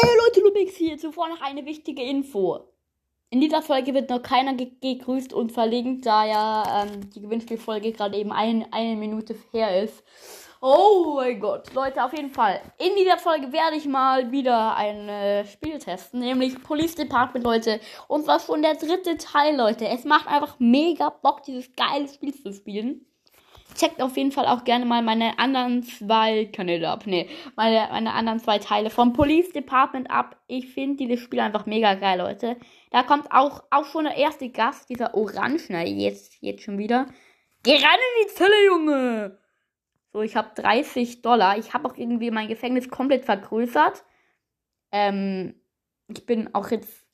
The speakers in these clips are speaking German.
Ey Leute, Lumix hier. Zuvor noch eine wichtige Info. In dieser Folge wird noch keiner ge gegrüßt und verlinkt, da ja ähm, die Gewinnspielfolge gerade eben ein, eine Minute her ist. Oh mein Gott, Leute, auf jeden Fall. In dieser Folge werde ich mal wieder ein äh, Spiel testen, nämlich Police Department, Leute. Und zwar schon der dritte Teil, Leute. Es macht einfach mega Bock, dieses geile Spiel zu spielen checkt auf jeden Fall auch gerne mal meine anderen zwei Kanäle ab. Nee, meine, meine anderen zwei Teile vom Police Department ab. Ich finde dieses Spiel einfach mega geil, Leute. Da kommt auch, auch schon der erste Gast, dieser Orangener, jetzt, jetzt schon wieder. Geh rein in die Zelle, Junge! So, ich habe 30 Dollar. Ich habe auch irgendwie mein Gefängnis komplett vergrößert. Ähm, ich bin auch jetzt.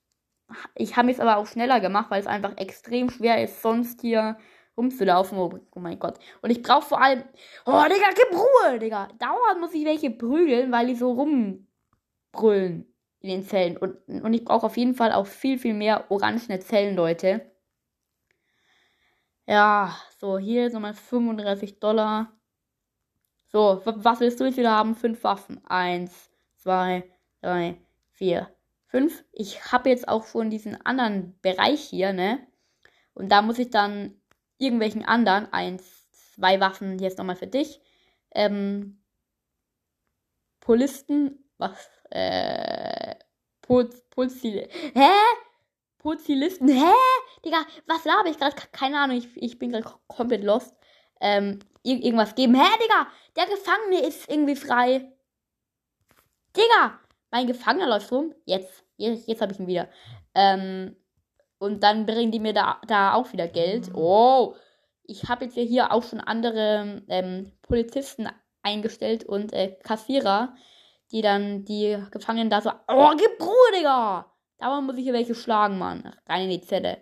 Ich habe es aber auch schneller gemacht, weil es einfach extrem schwer ist, sonst hier rumzulaufen. Oh, oh mein Gott. Und ich brauche vor allem. Oh, Digga, gib Ruhe, Digga. Dauernd muss ich welche prügeln, weil die so rumbrüllen in den Zellen. Und, und ich brauche auf jeden Fall auch viel, viel mehr orangene Zellen, Leute. Ja, so, hier nochmal 35 Dollar. So, was willst du jetzt wieder haben? Fünf Waffen. Eins, zwei, drei, vier, fünf. Ich habe jetzt auch schon diesen anderen Bereich hier, ne? Und da muss ich dann irgendwelchen anderen, eins, zwei Waffen jetzt nochmal für dich. Ähm, Polisten, was, äh, Pulz, Pulzil, hä? Pulzilisten, hä? Digga, was laber ich gerade? Keine Ahnung, ich, ich bin gerade komplett lost. Ähm, ir irgendwas geben. Hä, Digga? Der Gefangene ist irgendwie frei. Digga, mein Gefangener läuft rum. Jetzt, jetzt, jetzt habe ich ihn wieder. Ähm, und dann bringen die mir da, da auch wieder Geld. Mhm. Oh, ich habe jetzt ja hier auch schon andere ähm, Polizisten eingestellt und äh, Kassierer, die dann die Gefangenen da so, oh, gib Ruhe, Digga! Dauernd muss ich hier welche schlagen, Mann. Rein in die Zelle.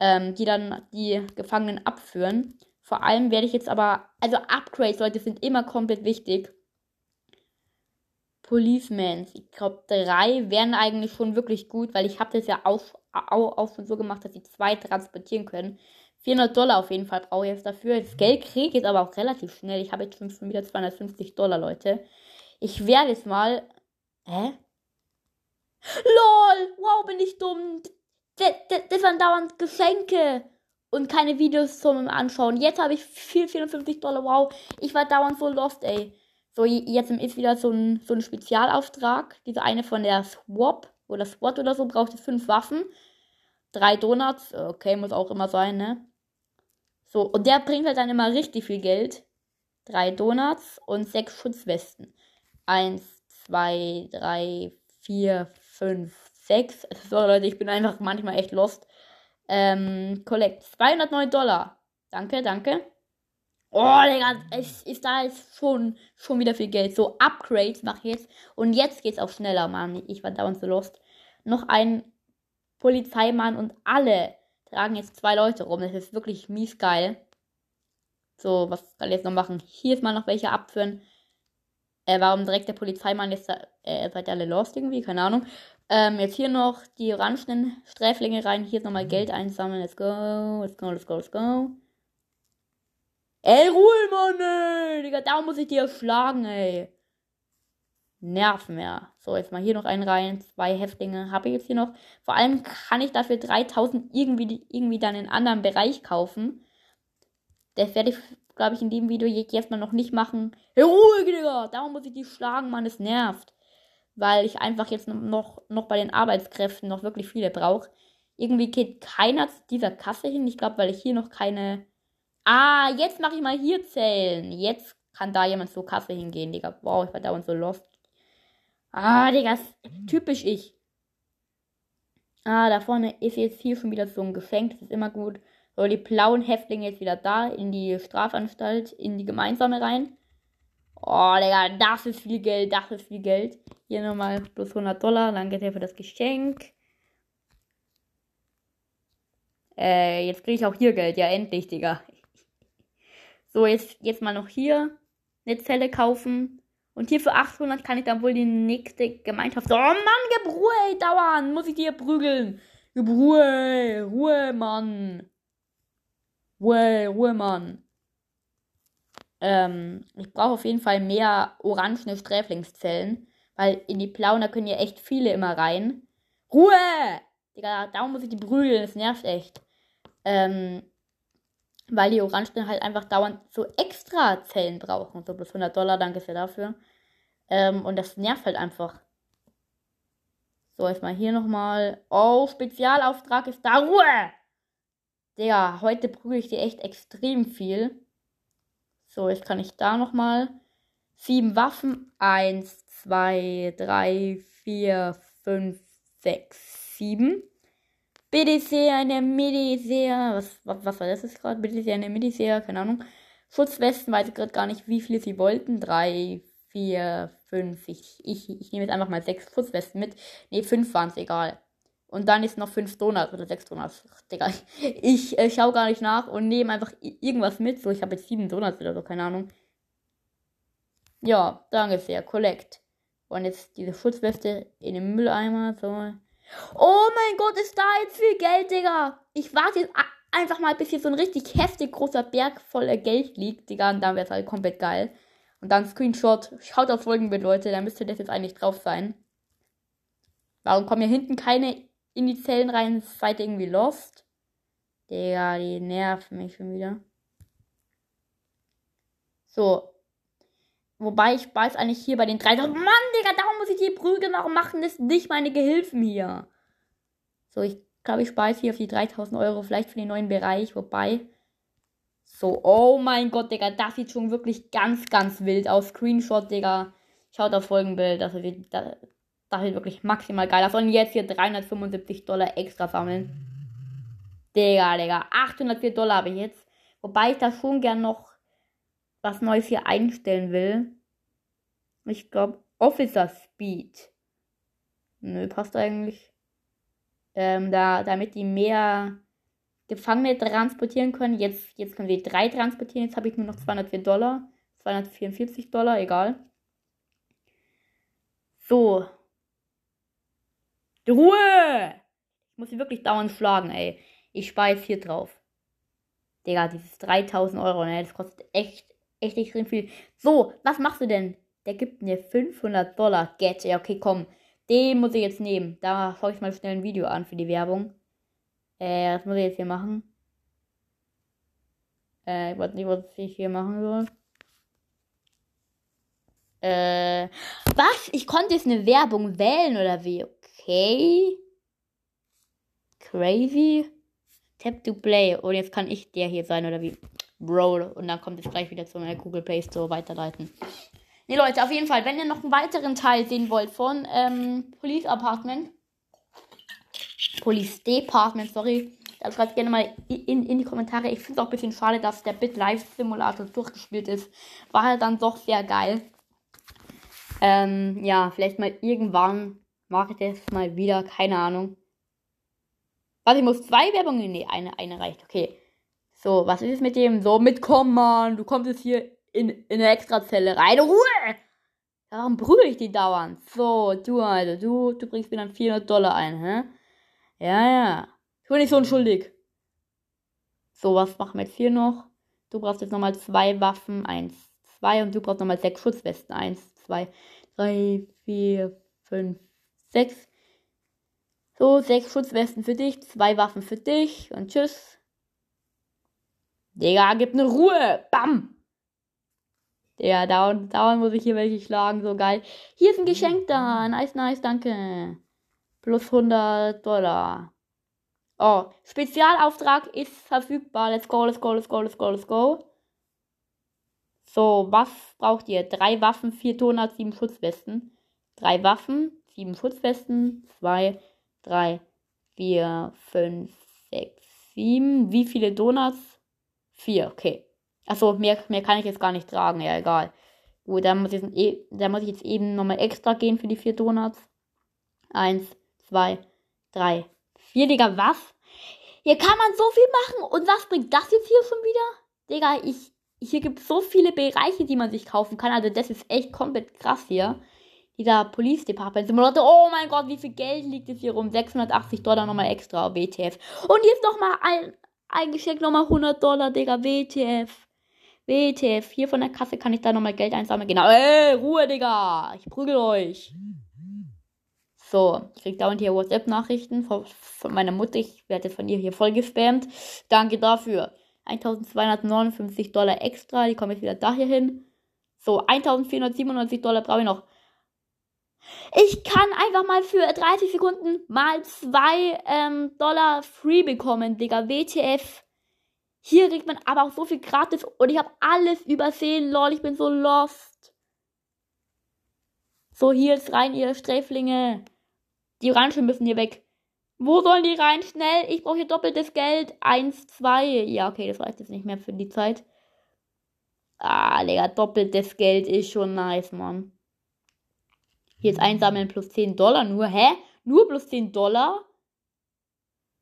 Ähm, die dann die Gefangenen abführen. Vor allem werde ich jetzt aber, also Upgrades, Leute, sind immer komplett wichtig. Policemans, ich glaube drei wären eigentlich schon wirklich gut, weil ich habe das ja auch, auch, auch schon so gemacht, dass sie zwei transportieren können. 400 Dollar auf jeden Fall brauche ich jetzt dafür. Das Geld kriege ich jetzt aber auch relativ schnell. Ich habe jetzt schon wieder 250 Dollar, Leute. Ich werde jetzt mal. Hä? LOL! Wow, bin ich dumm. Das, das, das waren dauernd Geschenke und keine Videos zum Anschauen. Jetzt habe ich 454 Dollar. Wow, ich war dauernd so lost, ey. So, jetzt ist wieder so ein, so ein Spezialauftrag. Diese eine von der Swap oder SWAT oder so braucht fünf Waffen. Drei Donuts. Okay, muss auch immer sein, ne? So, und der bringt halt dann immer richtig viel Geld. Drei Donuts und sechs Schutzwesten. Eins, zwei, drei, vier, fünf, sechs. So, Leute, ich bin einfach manchmal echt lost. Ähm, Collect. 209 Dollar. Danke, danke. Oh, Digga, es ist da ist schon, schon wieder viel Geld. So, Upgrades mache ich jetzt. Und jetzt geht's auch schneller, Mann. Ich war dauernd so lost. Noch ein Polizeimann und alle tragen jetzt zwei Leute rum. Das ist wirklich mies geil. So, was kann ich jetzt noch machen? Hier ist mal noch welche abführen. Äh, warum direkt der Polizeimann jetzt da, äh, seid ihr alle lost irgendwie? Keine Ahnung. Ähm, jetzt hier noch die orangenen Sträflinge rein. Hier ist nochmal Geld einsammeln. Let's go, let's go, let's go, let's go. Ey, Ruhe, Mann, ey. Digga, da muss ich dir schlagen, ey. Nerven mehr. So, jetzt mal hier noch einen rein. Zwei Häftlinge habe ich jetzt hier noch. Vor allem kann ich dafür 3000 irgendwie, irgendwie dann in einen anderen Bereich kaufen. Das werde ich, glaube ich, in dem Video jetzt mal noch nicht machen. Hey, Ruhe, Digga! Darum muss ich die schlagen, Mann. Es nervt. Weil ich einfach jetzt noch, noch bei den Arbeitskräften noch wirklich viele brauche. Irgendwie geht keiner zu dieser Kasse hin. Ich glaube, weil ich hier noch keine. Ah, jetzt mache ich mal hier zählen. Jetzt kann da jemand zur Kasse hingehen, Digga. Wow, ich war dauernd so lost. Ah, Digga, typisch ich. Ah, da vorne ist jetzt hier schon wieder so ein Geschenk. Das ist immer gut. So, die blauen Häftlinge jetzt wieder da in die Strafanstalt, in die gemeinsame rein. Oh, Digga, das ist viel Geld, das ist viel Geld. Hier nochmal plus 100 Dollar. Danke dir für das Geschenk. Äh, jetzt kriege ich auch hier Geld. Ja, endlich, Digga. So, jetzt, jetzt mal noch hier eine Zelle kaufen. Und hier für 800 kann ich dann wohl die nächste Gemeinschaft. Oh Mann, gib Ruhe, ey, dauernd. Muss ich dir prügeln. Gib Ruhe, Ruhe, Mann. Ruhe, Ruhe, Mann. Ähm, ich brauche auf jeden Fall mehr orangene Sträflingszellen. Weil in die blauen, da können ja echt viele immer rein. Ruhe! Digga, darum muss ich die prügeln, das nervt echt. Ähm, weil die Orangen halt einfach dauernd so extra Zellen brauchen. So plus 100 Dollar, danke sehr dafür. Ähm, und das nervt halt einfach. So, jetzt mal hier nochmal. Oh, Spezialauftrag ist da. Ruhe! Digga, heute prügel ich dir echt extrem viel. So, jetzt kann ich da nochmal. Sieben Waffen. Eins, zwei, drei, vier, fünf, sechs, sieben. Sehr eine Mediseer. Was, was, was war das jetzt gerade? Sehr eine Mediseer, keine Ahnung. Schutzwesten, weiß ich gerade gar nicht, wie viele sie wollten. Drei, vier, fünf. Ich, ich, ich nehme jetzt einfach mal sechs Schutzwesten mit. Ne, fünf waren es, egal. Und dann ist noch fünf Donuts oder sechs Donuts. Ach, Digga, ich äh, schaue gar nicht nach und nehme einfach irgendwas mit. So, ich habe jetzt sieben Donuts oder so, keine Ahnung. Ja, danke sehr. Collect. Und jetzt diese Schutzweste in den Mülleimer. So. Oh mein Gott, ist da jetzt viel Geld, Digga. Ich warte jetzt einfach mal, bis hier so ein richtig heftig großer Berg voller Geld liegt, Digga. Und dann wäre es halt komplett geil. Und dann Screenshot. Schaut auf Folgenbild, Leute. Da müsste das jetzt eigentlich drauf sein. Warum kommen hier hinten keine in die Zellen rein? Seid ihr irgendwie lost? Digga, die nerven mich schon wieder. So. Wobei ich weiß eigentlich hier bei den 3000. Mann, Digga, darum muss ich die Prügel noch machen. Das nicht meine Gehilfen hier. So, ich glaube, ich speise hier auf die 3000 Euro. Vielleicht für den neuen Bereich. Wobei. So, oh mein Gott, Digga. Das sieht schon wirklich ganz, ganz wild aus. Screenshot, Digga. Schaut auf Folgenbild. Das sieht, das, das sieht wirklich maximal geil aus. Und jetzt hier 375 Dollar extra sammeln. Digga, Digga. 804 Dollar habe ich jetzt. Wobei ich da schon gern noch was Neues hier einstellen will. Ich glaube, Officer Speed. Nö, passt eigentlich. Ähm, da, damit die mehr Gefangene transportieren können. Jetzt, jetzt können sie drei transportieren. Jetzt habe ich nur noch 204 Dollar. 244 Dollar, egal. So. Die Ruhe! Ich muss sie wirklich dauernd schlagen, ey. Ich speise hier drauf. Digga, dieses 3000 Euro, ne? Das kostet echt echt extrem viel. So, was machst du denn? Der gibt mir 500 Dollar. Get. Ja, okay, komm. Den muss ich jetzt nehmen. Da schaue ich mal schnell ein Video an für die Werbung. Äh, was muss ich jetzt hier machen? Äh, ich weiß nicht, was ich hier machen soll. Äh, was? Ich konnte jetzt eine Werbung wählen oder wie? Okay. Crazy. Tap to play. Und jetzt kann ich der hier sein oder wie? Bro. Und dann kommt es gleich wieder zu meiner Google Play Store weiterleiten. Ne, Leute, auf jeden Fall, wenn ihr noch einen weiteren Teil sehen wollt von ähm, Police Apartment, Police Department, sorry, dann schreibt gerne mal in, in die Kommentare. Ich finde es auch ein bisschen schade, dass der Bit Live Simulator durchgespielt ist. War halt dann doch sehr geil. Ähm, ja, vielleicht mal irgendwann mache ich das mal wieder, keine Ahnung. Was, ich muss zwei Werbungen? Nee, eine, eine reicht, okay. So, was ist es mit dem? So, mitkommen, Mann. Du kommst jetzt hier in, in eine Extrazelle rein. Ruhe! Warum prügel ich die dauernd? So, du, also, du, du bringst mir dann 400 Dollar ein, hä? Ja, ja. Ich bin nicht so unschuldig. So, was machen wir jetzt hier noch? Du brauchst jetzt nochmal zwei Waffen. Eins, zwei. Und du brauchst nochmal sechs Schutzwesten. Eins, zwei, drei, vier, fünf, sechs. So, sechs Schutzwesten für dich, zwei Waffen für dich und tschüss. Digga, gib ne Ruhe. Bam. Digga, dauernd, dauernd muss ich hier welche schlagen. So geil. Hier ist ein Geschenk da. Nice, nice, danke. Plus 100 Dollar. Oh, Spezialauftrag ist verfügbar. Let's go, let's go, let's go, let's go, let's go. So, was braucht ihr? Drei Waffen, vier Toner, sieben Schutzwesten. Drei Waffen, sieben Schutzwesten. Zwei, drei, vier, fünf, sechs, sieben. Wie viele Donuts? Vier, okay. Achso, mehr, mehr kann ich jetzt gar nicht tragen. Ja, egal. Gut, dann muss ich, jetzt, e, dann muss ich jetzt eben nochmal extra gehen für die vier Donuts. Eins, zwei, drei, vier. Digga, was? Hier kann man so viel machen. Und was bringt das jetzt hier schon wieder? Digga, ich, hier gibt es so viele Bereiche, die man sich kaufen kann. Also das ist echt komplett krass hier. Dieser Police Department Simulator. Oh mein Gott, wie viel Geld liegt jetzt hier rum? 680 Dollar nochmal extra WTF. Und jetzt nochmal ein, Eingeschenkt nochmal 100 Dollar, Digga. WTF. WTF. Hier von der Kasse kann ich da nochmal Geld einsammeln. Genau. Ey, Ruhe, Digga. Ich prügel euch. So, ich krieg dauernd hier WhatsApp-Nachrichten von, von, meiner Mutter. Ich werde von ihr hier voll gespammt. Danke dafür. 1259 Dollar extra. Die kommen jetzt wieder da hier hin. So, 1497 Dollar brauche ich noch. Ich kann einfach mal für 30 Sekunden mal 2 ähm, Dollar free bekommen, Digga. WTF. Hier kriegt man aber auch so viel gratis und ich habe alles übersehen, lol. Ich bin so lost. So, hier ist rein, ihr Sträflinge. Die Orangen müssen hier weg. Wo sollen die rein? Schnell. Ich brauche hier doppeltes Geld. Eins, zwei. Ja, okay, das reicht jetzt nicht mehr für die Zeit. Ah, Digga, doppeltes Geld ist schon nice, Mann. Ist einsammeln plus 10 Dollar nur. Hä? Nur plus 10 Dollar?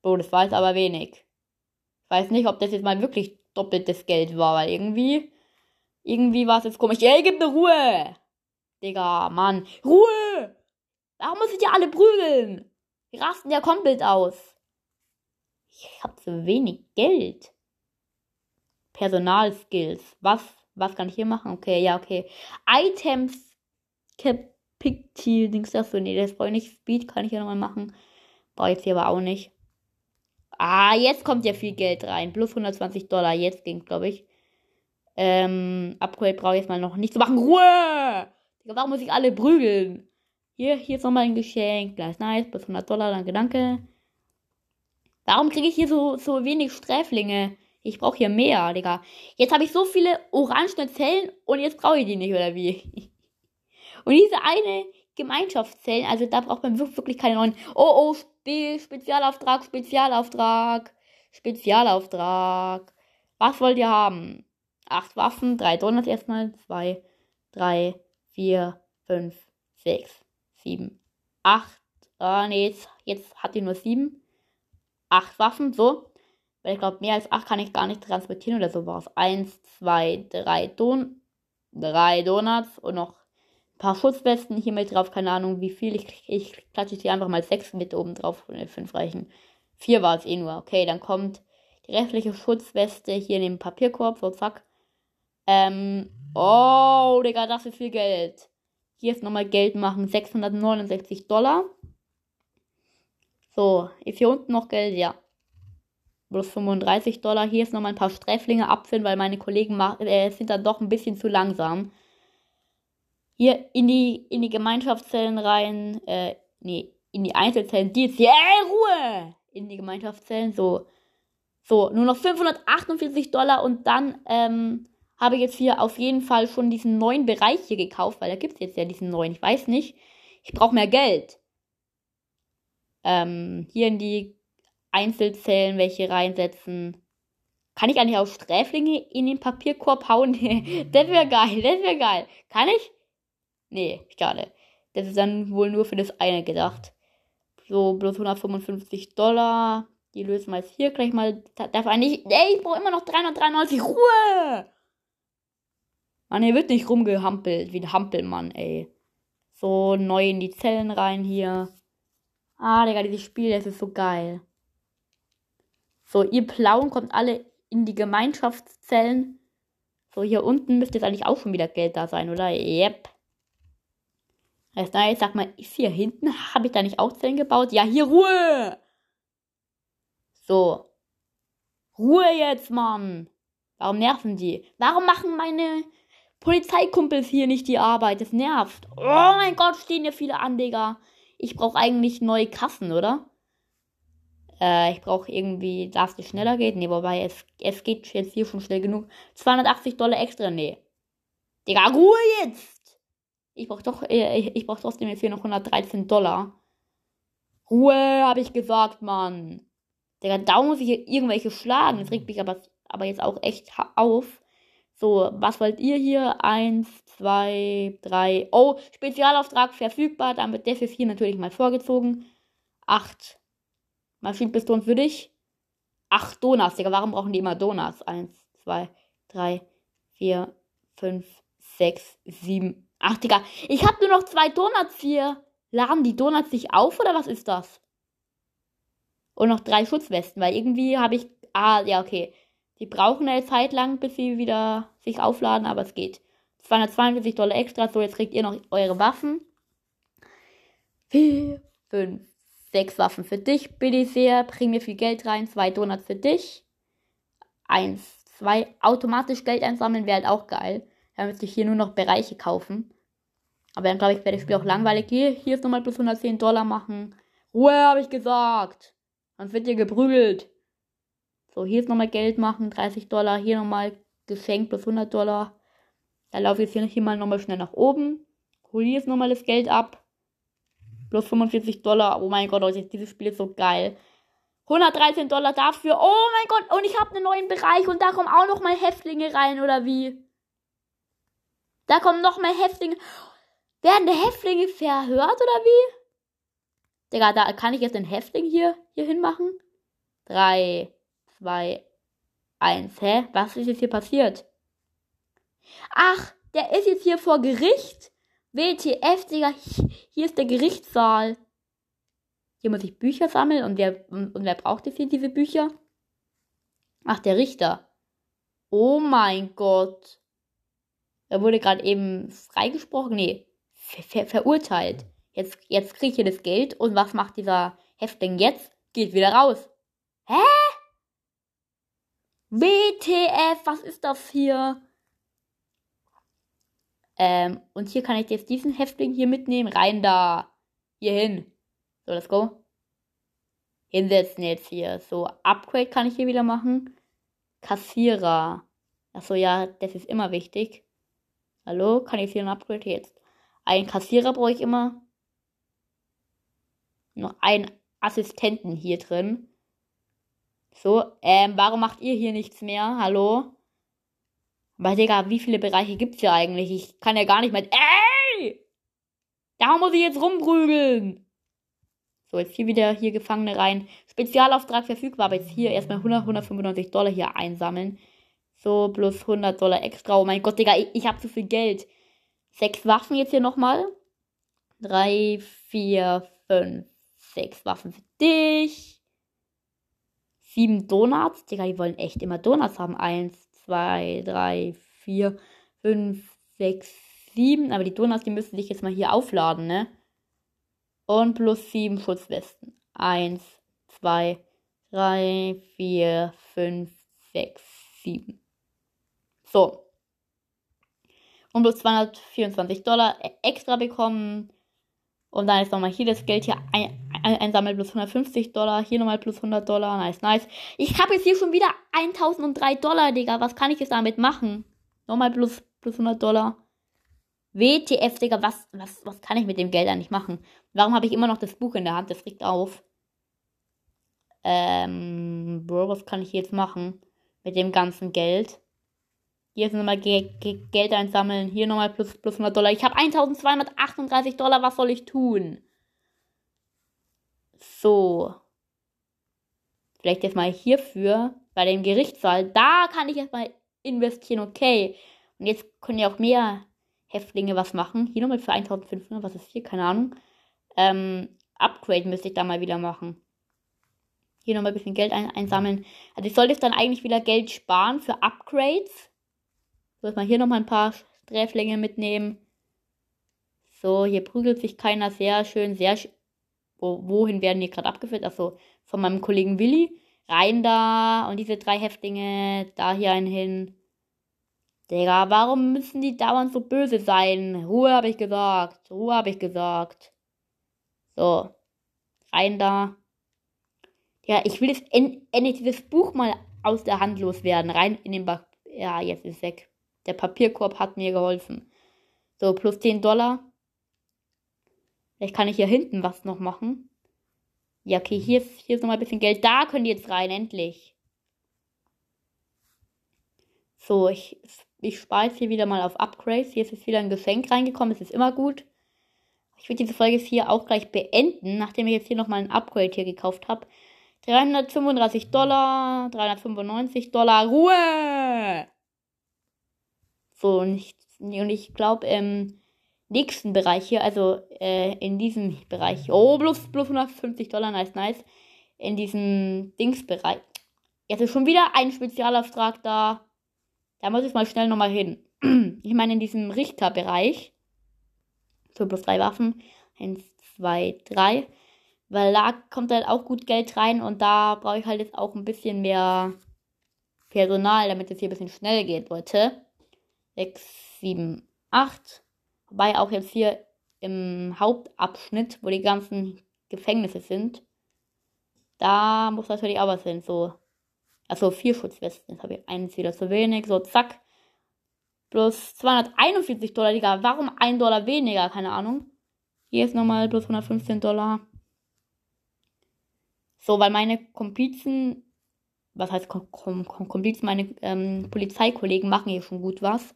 Oh, das war jetzt aber wenig. Ich weiß nicht, ob das jetzt mal wirklich doppeltes Geld war, weil irgendwie. Irgendwie war es jetzt komisch. Ey, gib mir Ruhe! Digga, Mann. Ruhe! Warum muss ich die alle prügeln? Die rasten ja komplett aus. Ich hab zu wenig Geld. Personalskills. Was? Was kann ich hier machen? Okay, ja, okay. Items. Pictil, Dings dafür. Nee, das brauche ich nicht. Speed kann ich ja nochmal machen. Brauche ich hier aber auch nicht. Ah, jetzt kommt ja viel Geld rein. Plus 120 Dollar. Jetzt ging glaube ich. Ähm, Upgrade brauche ich jetzt mal noch nicht zu machen. Ruhe! Warum muss ich alle prügeln? Hier, hier ist nochmal ein Geschenk. Gleich nice. Bis 100 Dollar. Danke, danke. Warum kriege ich hier so, so wenig Sträflinge? Ich brauche hier mehr, Digga. Jetzt habe ich so viele orangene Zellen und jetzt brauche ich die nicht, oder wie? Und diese eine Gemeinschaftszellen, also da braucht man wirklich keine neuen. Oh, oh, Spe Spezialauftrag, Spezialauftrag, Spezialauftrag. Was wollt ihr haben? Acht Waffen, drei Donuts erstmal. Zwei, drei, vier, fünf, sechs, sieben, acht. Ah, nee, jetzt, jetzt hat ihr nur sieben. Acht Waffen, so. Weil ich glaube, mehr als acht kann ich gar nicht transportieren oder sowas. Eins, zwei, drei Don drei Donuts und noch paar Schutzwesten hier mit drauf. Keine Ahnung, wie viel. Ich, ich klatsche hier einfach mal sechs mit oben drauf. Fünf reichen. Vier war es eh nur. Okay, dann kommt die restliche Schutzweste hier in den Papierkorb. So, zack. Ähm, oh, Digga, das ist viel Geld. Hier ist nochmal Geld machen. 669 Dollar. So, ist hier unten noch Geld? Ja. Plus 35 Dollar. Hier ist nochmal ein paar Sträflinge abfinden, weil meine Kollegen äh, sind dann doch ein bisschen zu langsam. Hier in die, in die Gemeinschaftszellen rein. Äh, nee, in die Einzelzellen. Die jetzt hier. Ey, Ruhe! In die Gemeinschaftszellen. So. So, nur noch 548 Dollar und dann, ähm, habe ich jetzt hier auf jeden Fall schon diesen neuen Bereich hier gekauft, weil da gibt es jetzt ja diesen neuen. Ich weiß nicht. Ich brauche mehr Geld. Ähm, hier in die Einzelzellen welche reinsetzen. Kann ich eigentlich auch Sträflinge in den Papierkorb hauen? das wäre geil, das wäre geil. Kann ich? Nee, schade. Das ist dann wohl nur für das eine gedacht. So, bloß 155 Dollar. Die lösen wir jetzt hier gleich mal. Darf eigentlich. Ey, ich brauche immer noch 393. Ruhe! Mann, hier wird nicht rumgehampelt, wie ein Hampelmann, ey. So, neu in die Zellen rein hier. Ah, Digga, dieses Spiel, das ist so geil. So, ihr Blauen kommt alle in die Gemeinschaftszellen. So, hier unten müsste jetzt eigentlich auch schon wieder Geld da sein, oder? Yep. Heißt, na, jetzt sag mal, ist hier hinten, habe ich da nicht auch Zellen gebaut? Ja, hier Ruhe! So. Ruhe jetzt, Mann! Warum nerven die? Warum machen meine Polizeikumpels hier nicht die Arbeit. Das nervt. Oh mein Gott, stehen hier viele an, Digga. Ich brauche eigentlich neue Kassen, oder? Äh, ich brauche irgendwie, dass es schneller geht. Nee, wobei es, es geht jetzt hier schon schnell genug. 280 Dollar extra, nee. Digga, Ruhe jetzt! Ich brauche doch, äh, ich, ich brauche trotzdem jetzt hier noch 113 Dollar. Ruhe, habe ich gesagt, Mann. Digga, da muss ich hier irgendwelche schlagen. Das regt mich aber, aber jetzt auch echt auf. So, was wollt ihr hier? Eins, zwei, drei. Oh, Spezialauftrag verfügbar. Dann wird der für vier natürlich mal vorgezogen. Acht Maschinenpistolen für dich. Acht Donuts, Digga. Warum brauchen die immer Donuts? Eins, zwei, drei, vier, fünf, sechs, sieben, acht, Digga. Ich hab nur noch zwei Donuts hier. Laden die Donuts sich auf oder was ist das? Und noch drei Schutzwesten, weil irgendwie habe ich. Ah, ja, okay. Die brauchen eine Zeit lang, bis sie wieder sich aufladen, aber es geht. 242 Dollar extra. So, jetzt kriegt ihr noch eure Waffen. 4, 5, 6 Waffen für dich, bitte sehr. Bring mir viel Geld rein. 2 Donuts für dich. 1, 2. Automatisch Geld einsammeln wäre halt auch geil. Dann müsste ich hier nur noch Bereiche kaufen. Aber dann glaube ich, wäre das Spiel auch langweilig. Hier, hier ist nochmal plus 110 Dollar machen. Ruhe, habe ich gesagt. Sonst wird ihr geprügelt. So, hier ist nochmal Geld machen, 30 Dollar. Hier nochmal Geschenk plus 100 Dollar. Da laufe ich jetzt hier mal nochmal schnell nach oben. Hol hier jetzt nochmal das Geld ab. Plus 45 Dollar. Oh mein Gott, Leute, dieses Spiel ist so geil. 113 Dollar dafür. Oh mein Gott, und ich habe einen neuen Bereich und da kommen auch nochmal Häftlinge rein, oder wie? Da kommen nochmal Häftlinge. Werden die Häftlinge verhört, oder wie? Digga, da kann ich jetzt den Häftling hier, hier hinmachen. 3, 2, 1. Hä? Was ist jetzt hier passiert? Ach, der ist jetzt hier vor Gericht. WTF, Digga, hier ist der Gerichtssaal. Hier muss ich Bücher sammeln und wer, und, und wer braucht jetzt hier diese Bücher? Ach, der Richter. Oh mein Gott. Er wurde gerade eben freigesprochen. Nee, ver ver verurteilt. Jetzt, jetzt kriege ich hier das Geld und was macht dieser Häftling jetzt? Geht wieder raus. Hä? WTF, was ist das hier? Ähm, und hier kann ich jetzt diesen Häftling hier mitnehmen. Rein da. Hier hin. So, let's go. Hinsetzen jetzt hier. So, Upgrade kann ich hier wieder machen. Kassierer. Achso, ja, das ist immer wichtig. Hallo, kann ich hier ein Upgrade jetzt? Ein Kassierer brauche ich immer. Noch einen Assistenten hier drin. So, ähm, warum macht ihr hier nichts mehr? Hallo? Aber Digga, wie viele Bereiche gibt's hier eigentlich? Ich kann ja gar nicht mehr. Ey! Da muss ich jetzt rumprügeln. So, jetzt hier wieder hier Gefangene rein. Spezialauftrag verfügbar, aber jetzt hier erstmal 100, 195 Dollar hier einsammeln. So, plus 100 Dollar extra. Oh mein Gott, Digga, ich, ich habe zu viel Geld. Sechs Waffen jetzt hier nochmal. Drei, vier, fünf, sechs Waffen für dich. Sieben Donuts. Digga, die wollen echt immer Donuts haben. Eins, zwei, drei, vier, fünf, sechs, sieben. Aber die Donuts, die müssen sich jetzt mal hier aufladen, ne? Und plus sieben Schutzwesten. Eins, zwei, drei, vier, fünf, sechs, sieben. So. Und plus 224 Dollar extra bekommen. Und dann ist nochmal hier das Geld hier ein, ein, einsammeln plus 150 Dollar. Hier nochmal plus 100 Dollar. Nice, nice. Ich habe jetzt hier schon wieder 1003 Dollar, Digga. Was kann ich jetzt damit machen? Nochmal plus, plus 100 Dollar. WTF, Digga. Was, was, was kann ich mit dem Geld eigentlich machen? Warum habe ich immer noch das Buch in der Hand? Das regt auf. Ähm, Bro, was kann ich jetzt machen? Mit dem ganzen Geld. Hier ist nochmal Ge Ge Geld einsammeln. Hier nochmal plus, plus 100 Dollar. Ich habe 1238 Dollar. Was soll ich tun? So. Vielleicht jetzt mal hierfür. Bei dem Gerichtssaal. Da kann ich jetzt mal investieren. Okay. Und jetzt können ja auch mehr Häftlinge was machen. Hier nochmal für 1500. Was ist hier? Keine Ahnung. Ähm, Upgrade müsste ich da mal wieder machen. Hier nochmal ein bisschen Geld ein einsammeln. Also ich sollte jetzt dann eigentlich wieder Geld sparen für Upgrades. Dass man hier nochmal ein paar Sträflinge mitnehmen. So, hier prügelt sich keiner sehr schön, sehr sch Wo, wohin werden die gerade abgeführt? Achso, von meinem Kollegen Willi. Rein da und diese drei Häftlinge, da hier einen hin. Digga, warum müssen die dauernd so böse sein? Ruhe habe ich gesagt. Ruhe habe ich gesagt. So. Rein da. Ja, ich will jetzt endlich dieses Buch mal aus der Hand loswerden. Rein in den Bach. Ja, jetzt ist es weg. Der Papierkorb hat mir geholfen. So, plus 10 Dollar. Vielleicht kann ich hier hinten was noch machen. Ja, okay, hier ist, hier ist nochmal ein bisschen Geld. Da können die jetzt rein, endlich. So, ich, ich speise hier wieder mal auf Upgrades. Hier ist jetzt wieder ein Geschenk reingekommen. Es ist immer gut. Ich würde diese Folge hier auch gleich beenden, nachdem ich jetzt hier nochmal ein Upgrade hier gekauft habe. 335 Dollar, 395 Dollar. Ruhe! So, und ich, und ich glaube, im nächsten Bereich hier, also äh, in diesem Bereich, oh, plus, plus 150 Dollar, nice, nice. In diesem Dingsbereich. Jetzt ist schon wieder ein Spezialauftrag da. Da muss ich mal schnell nochmal hin. Ich meine, in diesem Richterbereich. So plus drei Waffen. Eins, zwei, drei. Weil da kommt halt auch gut Geld rein und da brauche ich halt jetzt auch ein bisschen mehr Personal, damit es hier ein bisschen schnell geht, Leute. 6, 7, 8. Wobei auch jetzt hier im Hauptabschnitt, wo die ganzen Gefängnisse sind, da muss natürlich auch was hin. So, also vier Schutzwesten. Jetzt habe ich eins wieder zu wenig. So, zack. Plus 241 Dollar, Digga. Warum ein Dollar weniger? Keine Ahnung. Hier ist nochmal plus 115 Dollar. So, weil meine Komplizen, was heißt Kom Kom Komplizen, meine ähm, Polizeikollegen machen hier schon gut was.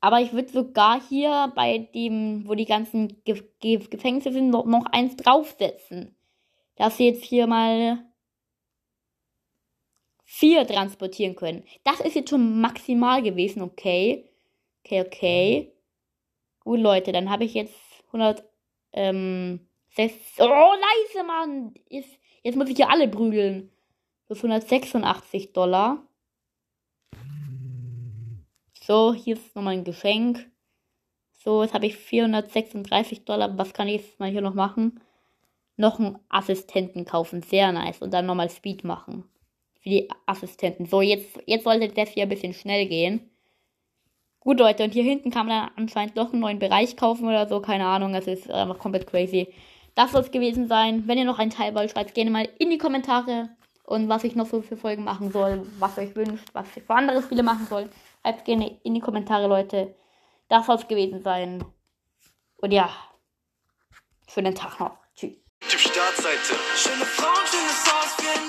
Aber ich würde sogar hier bei dem, wo die ganzen Ge Ge Gefängnisse sind, noch, noch eins draufsetzen. Dass sie jetzt hier mal vier transportieren können. Das ist jetzt schon maximal gewesen, okay. Okay, okay. Gut, Leute, dann habe ich jetzt 100, ähm, das, oh, leise, Mann. Jetzt, jetzt muss ich hier alle prügeln. Das 186 Dollar. So, hier ist nochmal ein Geschenk. So, jetzt habe ich 436 Dollar. Was kann ich jetzt mal hier noch machen? Noch einen Assistenten kaufen. Sehr nice. Und dann nochmal Speed machen. Für die Assistenten. So, jetzt, jetzt sollte das hier ein bisschen schnell gehen. Gut, Leute, und hier hinten kann man dann anscheinend doch einen neuen Bereich kaufen oder so. Keine Ahnung, das ist einfach komplett crazy. Das soll es gewesen sein. Wenn ihr noch einen Teil wollt, schreibt gerne mal in die Kommentare. Und was ich noch so für Folgen machen soll, was ihr euch wünscht, was ich für andere Spiele machen soll, schreibt gerne in die Kommentare, Leute. Das soll es gewesen sein. Und ja, schönen Tag noch. Tschüss. Startseite. Schöne Frauen, schönes Haus,